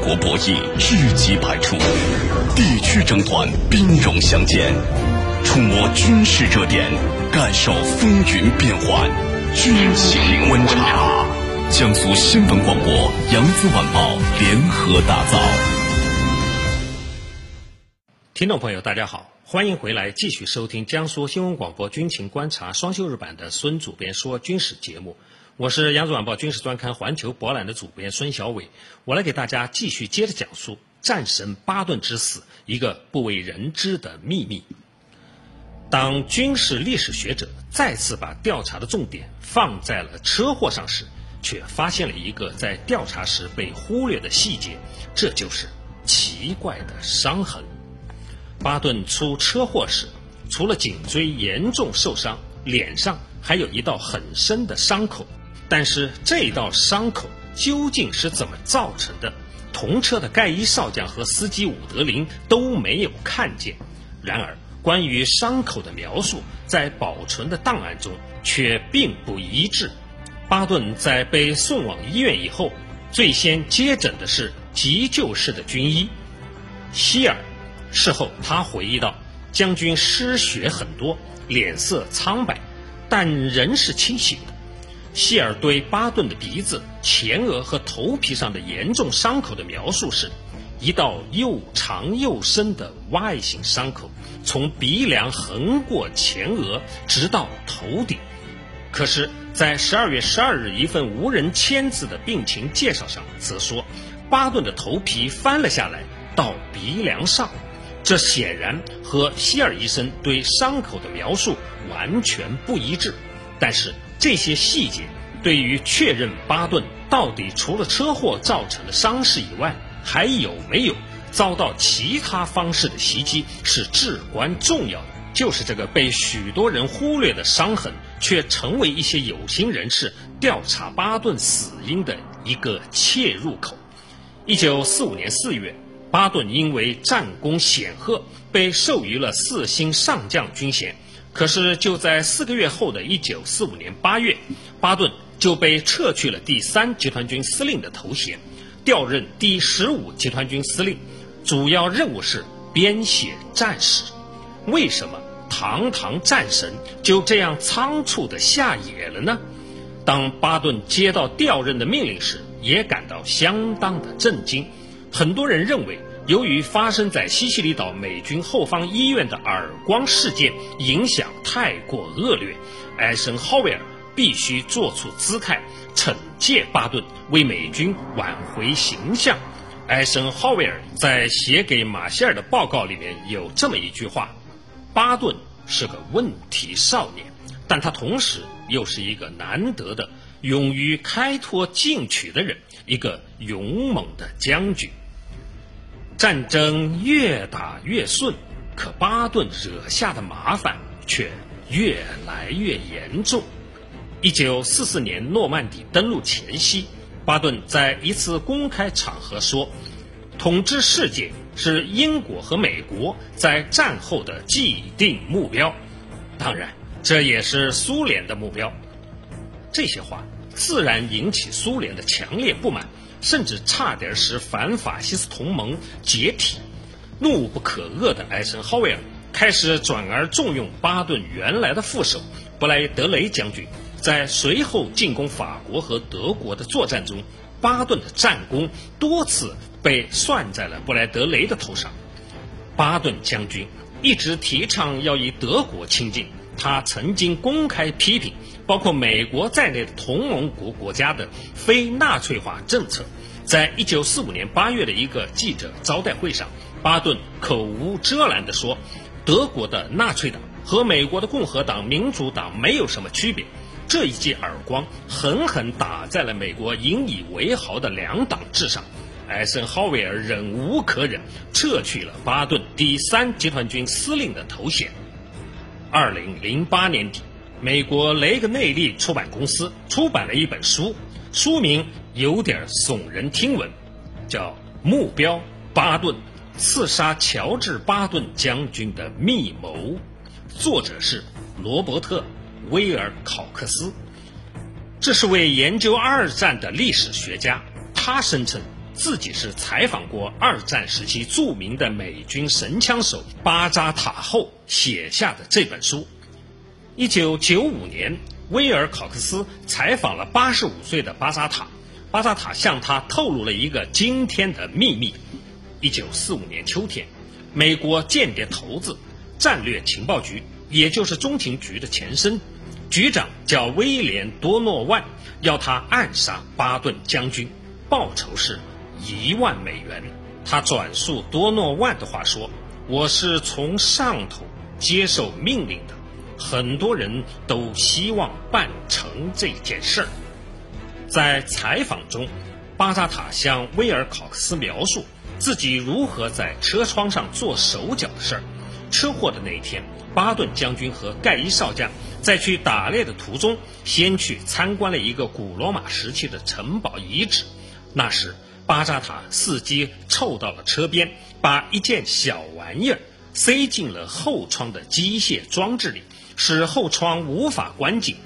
国博弈知己百出，地区争端兵戎相见，触摸军事热点，感受风云变幻，军情观察。江苏新闻广播、扬子晚报联合打造。听众朋友，大家好，欢迎回来继续收听江苏新闻广播军情观察双休日版的孙主编说军事节目。我是扬子晚报军事专刊《环球博览》的主编孙小伟，我来给大家继续接着讲述战神巴顿之死一个不为人知的秘密。当军事历史学者再次把调查的重点放在了车祸上时，却发现了一个在调查时被忽略的细节，这就是奇怪的伤痕。巴顿出车祸时，除了颈椎严重受伤，脸上还有一道很深的伤口。但是这道伤口究竟是怎么造成的？同车的盖伊少将和司机伍德林都没有看见。然而，关于伤口的描述在保存的档案中却并不一致。巴顿在被送往医院以后，最先接诊的是急救室的军医希尔。事后，他回忆道：“将军失血很多，脸色苍白，但人是清醒的。”希尔对巴顿的鼻子、前额和头皮上的严重伤口的描述是：一道又长又深的 Y 型伤口，从鼻梁横过前额，直到头顶。可是，在十二月十二日一份无人签字的病情介绍上，则说巴顿的头皮翻了下来，到鼻梁上。这显然和希尔医生对伤口的描述完全不一致。但是，这些细节对于确认巴顿到底除了车祸造成的伤势以外，还有没有遭到其他方式的袭击是至关重要的。就是这个被许多人忽略的伤痕，却成为一些有心人士调查巴顿死因的一个切入口。一九四五年四月，巴顿因为战功显赫，被授予了四星上将军衔。可是就在四个月后的1945年8月，巴顿就被撤去了第三集团军司令的头衔，调任第十五集团军司令，主要任务是编写战史。为什么堂堂战神就这样仓促地下野了呢？当巴顿接到调任的命令时，也感到相当的震惊。很多人认为。由于发生在西西里岛美军后方医院的耳光事件影响太过恶劣，艾森豪威尔必须做出姿态，惩戒巴顿，为美军挽回形象。艾森豪威尔在写给马歇尔的报告里面有这么一句话：“巴顿是个问题少年，但他同时又是一个难得的勇于开拓进取的人，一个勇猛的将军。”战争越打越顺，可巴顿惹下的麻烦却越来越严重。一九四四年诺曼底登陆前夕，巴顿在一次公开场合说：“统治世界是英国和美国在战后的既定目标，当然，这也是苏联的目标。”这些话自然引起苏联的强烈不满。甚至差点使反法西斯同盟解体。怒不可遏的艾森豪威尔开始转而重用巴顿原来的副手布莱德雷将军。在随后进攻法国和德国的作战中，巴顿的战功多次被算在了布莱德雷的头上。巴顿将军一直提倡要与德国亲近，他曾经公开批评。包括美国在内的同盟国国家的非纳粹化政策，在一九四五年八月的一个记者招待会上，巴顿口无遮拦地说：“德国的纳粹党和美国的共和党、民主党没有什么区别。”这一记耳光狠狠打在了美国引以为豪的两党之上。艾森豪威尔忍无可忍，撤去了巴顿第三集团军司令的头衔。二零零八年底。美国雷格内利出版公司出版了一本书，书名有点耸人听闻，叫《目标：巴顿刺杀乔治·巴顿将军的密谋》，作者是罗伯特·威尔考克斯。这是位研究二战的历史学家，他声称，自己是采访过二战时期著名的美军神枪手巴扎塔后写下的这本书。一九九五年，威尔考克斯采访了八十五岁的巴扎塔，巴扎塔向他透露了一个惊天的秘密：一九四五年秋天，美国间谍头子、战略情报局，也就是中情局的前身，局长叫威廉·多诺万，要他暗杀巴顿将军，报酬是一万美元。他转述多诺万的话说：“我是从上头接受命令的。”很多人都希望办成这件事儿。在采访中，巴扎塔向威尔考克斯描述自己如何在车窗上做手脚的事儿。车祸的那一天，巴顿将军和盖伊少将在去打猎的途中，先去参观了一个古罗马时期的城堡遗址。那时，巴扎塔伺机凑到了车边，把一件小玩意儿塞进了后窗的机械装置里。使后窗无法关紧。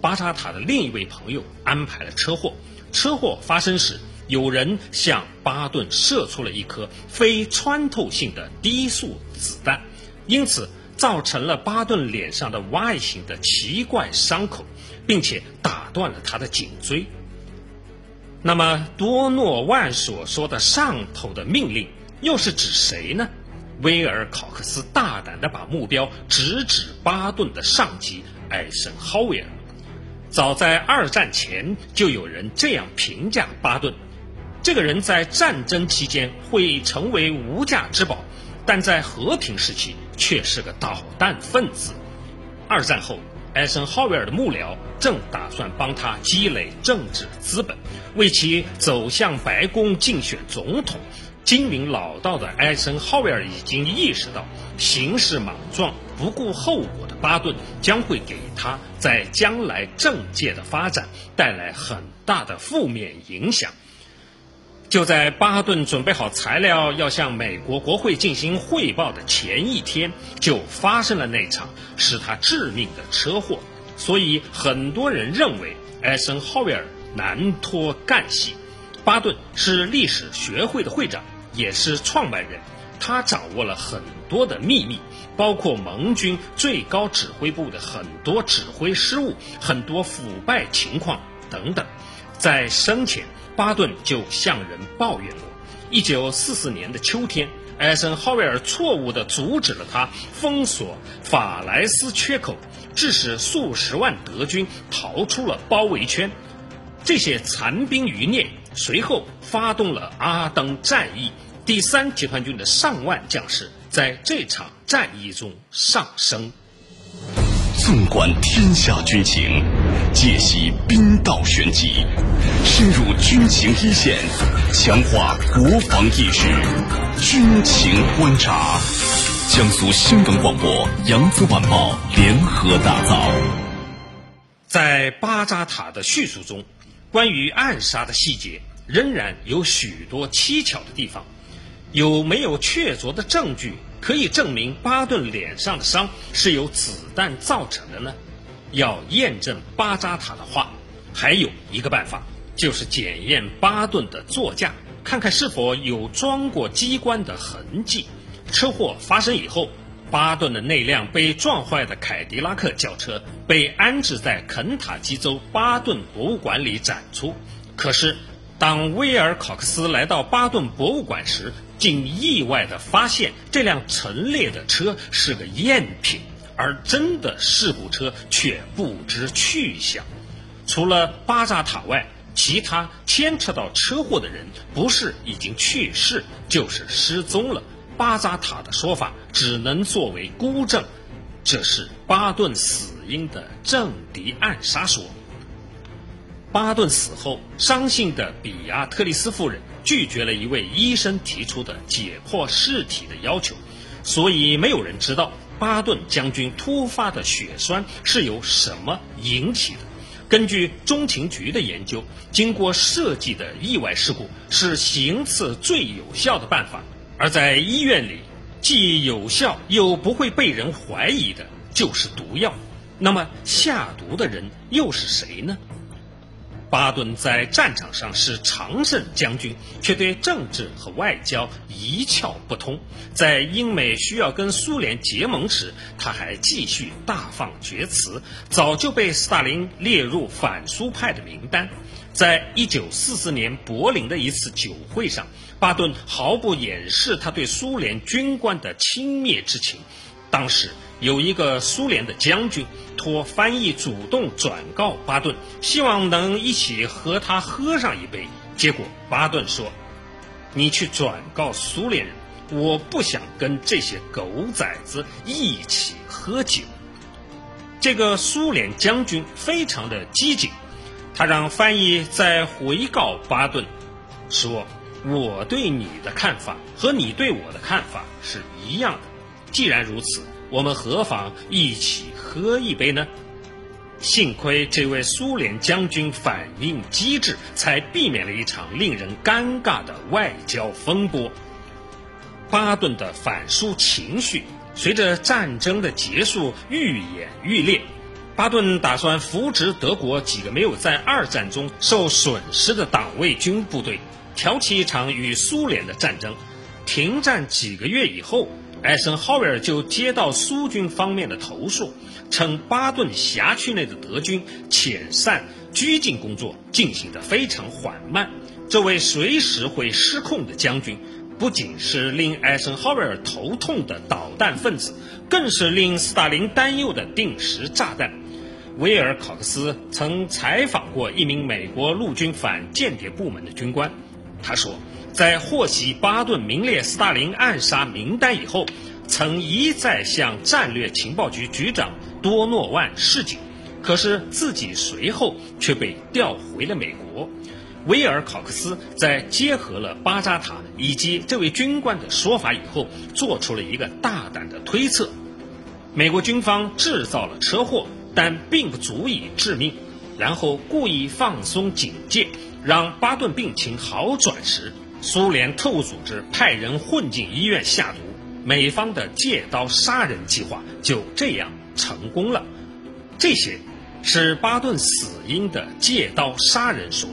巴扎塔的另一位朋友安排了车祸。车祸发生时，有人向巴顿射出了一颗非穿透性的低速子弹，因此造成了巴顿脸上的 Y 型的奇怪伤口，并且打断了他的颈椎。那么多诺万所说的上头的命令又是指谁呢？威尔考克斯大胆地把目标直指巴顿的上级艾森豪威尔。早在二战前，就有人这样评价巴顿：这个人在战争期间会成为无价之宝，但在和平时期却是个导弹分子。二战后，艾森豪威尔的幕僚正打算帮他积累政治资本，为其走向白宫竞选总统。精明老道的艾森豪威尔已经意识到，行事莽撞、不顾后果的巴顿将会给他在将来政界的发展带来很大的负面影响。就在巴顿准备好材料要向美国国会进行汇报的前一天，就发生了那场使他致命的车祸。所以，很多人认为艾森豪威尔难脱干系。巴顿是历史学会的会长。也是创办人，他掌握了很多的秘密，包括盟军最高指挥部的很多指挥失误、很多腐败情况等等。在生前，巴顿就向人抱怨过。一九四四年的秋天，艾森豪威尔错误地阻止了他封锁法莱斯缺口，致使数十万德军逃出了包围圈。这些残兵余孽随后发动了阿登战役。第三集团军的上万将士在这场战役中丧生。纵观天下军情，解析兵道玄机，深入军情一线，强化国防意识。军情观察，江苏新闻广播、扬子晚报联合打造。在巴扎塔的叙述中，关于暗杀的细节仍然有许多蹊跷的地方。有没有确凿的证据可以证明巴顿脸上的伤是由子弹造成的呢？要验证巴扎塔的话，还有一个办法，就是检验巴顿的座驾，看看是否有装过机关的痕迹。车祸发生以后，巴顿的那辆被撞坏的凯迪拉克轿车被安置在肯塔基州巴顿博物馆里展出。可是，当威尔考克斯来到巴顿博物馆时，竟意外地发现这辆陈列的车是个赝品，而真的事故车却不知去向。除了巴扎塔外，其他牵扯到车祸的人不是已经去世，就是失踪了。巴扎塔的说法只能作为孤证，这是巴顿死因的政敌暗杀说。巴顿死后，伤心的比亚特丽斯夫人。拒绝了一位医生提出的解剖尸体的要求，所以没有人知道巴顿将军突发的血栓是由什么引起的。根据中情局的研究，经过设计的意外事故是行刺最有效的办法，而在医院里，既有效又不会被人怀疑的就是毒药。那么下毒的人又是谁呢？巴顿在战场上是常胜将军，却对政治和外交一窍不通。在英美需要跟苏联结盟时，他还继续大放厥词，早就被斯大林列入反苏派的名单。在一九四四年柏林的一次酒会上，巴顿毫不掩饰他对苏联军官的轻蔑之情。当时有一个苏联的将军托翻译主动转告巴顿，希望能一起和他喝上一杯。结果巴顿说：“你去转告苏联人，我不想跟这些狗崽子一起喝酒。”这个苏联将军非常的机警，他让翻译再回告巴顿，说：“我对你的看法和你对我的看法是一样的。”既然如此，我们何妨一起喝一杯呢？幸亏这位苏联将军反应机智，才避免了一场令人尴尬的外交风波。巴顿的反苏情绪随着战争的结束愈演愈烈。巴顿打算扶植德国几个没有在二战中受损失的党卫军部队，挑起一场与苏联的战争。停战几个月以后。艾森豪威尔就接到苏军方面的投诉，称巴顿辖区内的德军遣散拘禁工作进行得非常缓慢。这位随时会失控的将军，不仅是令艾森豪威尔头痛的导弹分子，更是令斯大林担忧的定时炸弹。威尔考克斯曾采访过一名美国陆军反间谍部门的军官，他说。在获悉巴顿名列斯大林暗杀名单以后，曾一再向战略情报局局长多诺万示警，可是自己随后却被调回了美国。威尔考克斯在结合了巴扎塔以及这位军官的说法以后，做出了一个大胆的推测：美国军方制造了车祸，但并不足以致命，然后故意放松警戒，让巴顿病情好转时。苏联特务组织派人混进医院下毒，美方的借刀杀人计划就这样成功了。这些是巴顿死因的借刀杀人说。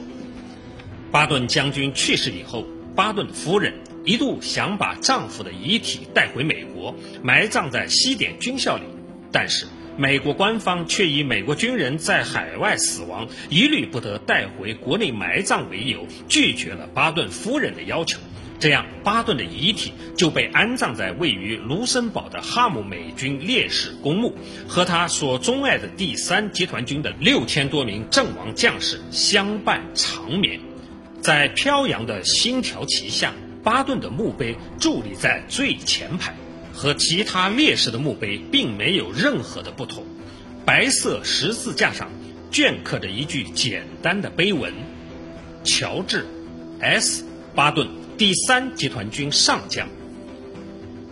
巴顿将军去世以后，巴顿夫人一度想把丈夫的遗体带回美国，埋葬在西点军校里，但是。美国官方却以美国军人在海外死亡，一律不得带回国内埋葬为由，拒绝了巴顿夫人的要求。这样，巴顿的遗体就被安葬在位于卢森堡的哈姆美军烈士公墓，和他所钟爱的第三集团军的六千多名阵亡将士相伴长眠。在飘扬的星条旗下，巴顿的墓碑伫立在最前排。和其他烈士的墓碑并没有任何的不同，白色十字架上镌刻着一句简单的碑文：“乔治 ·S· 巴顿，第三集团军上将。”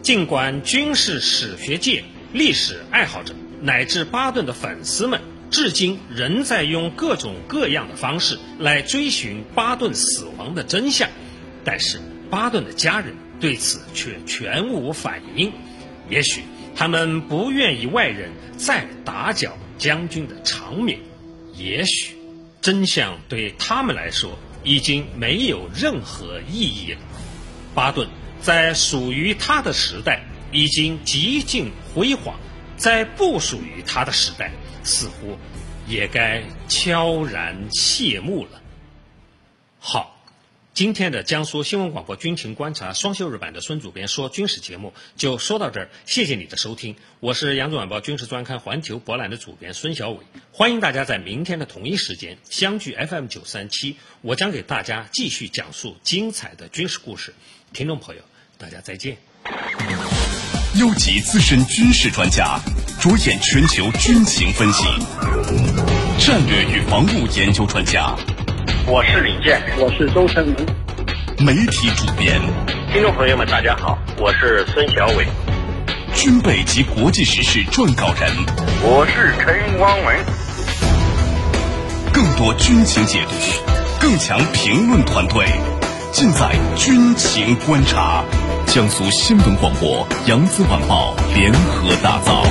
尽管军事史学界、历史爱好者乃至巴顿的粉丝们至今仍在用各种各样的方式来追寻巴顿死亡的真相，但是巴顿的家人。对此却全无反应，也许他们不愿意外人再打搅将军的长眠，也许真相对他们来说已经没有任何意义了。巴顿在属于他的时代已经极尽辉煌，在不属于他的时代，似乎也该悄然谢幕了。好。今天的江苏新闻广播军情观察双休日版的孙主编说军事节目就说到这儿，谢谢你的收听，我是扬子晚报军事专刊环球博览的主编孙小伟，欢迎大家在明天的同一时间相聚 FM 九三七，我将给大家继续讲述精彩的军事故事，听众朋友，大家再见。优级资深军事专家，着眼全球军情分析，战略与防务研究专家。我是李健，我是周成明，媒体主编。听众朋友们，大家好，我是孙小伟，军备及国际时事撰稿人。我是陈光文。更多军情解读，更强评论团队，尽在军情观察。江苏新闻广播、扬子晚报联合打造。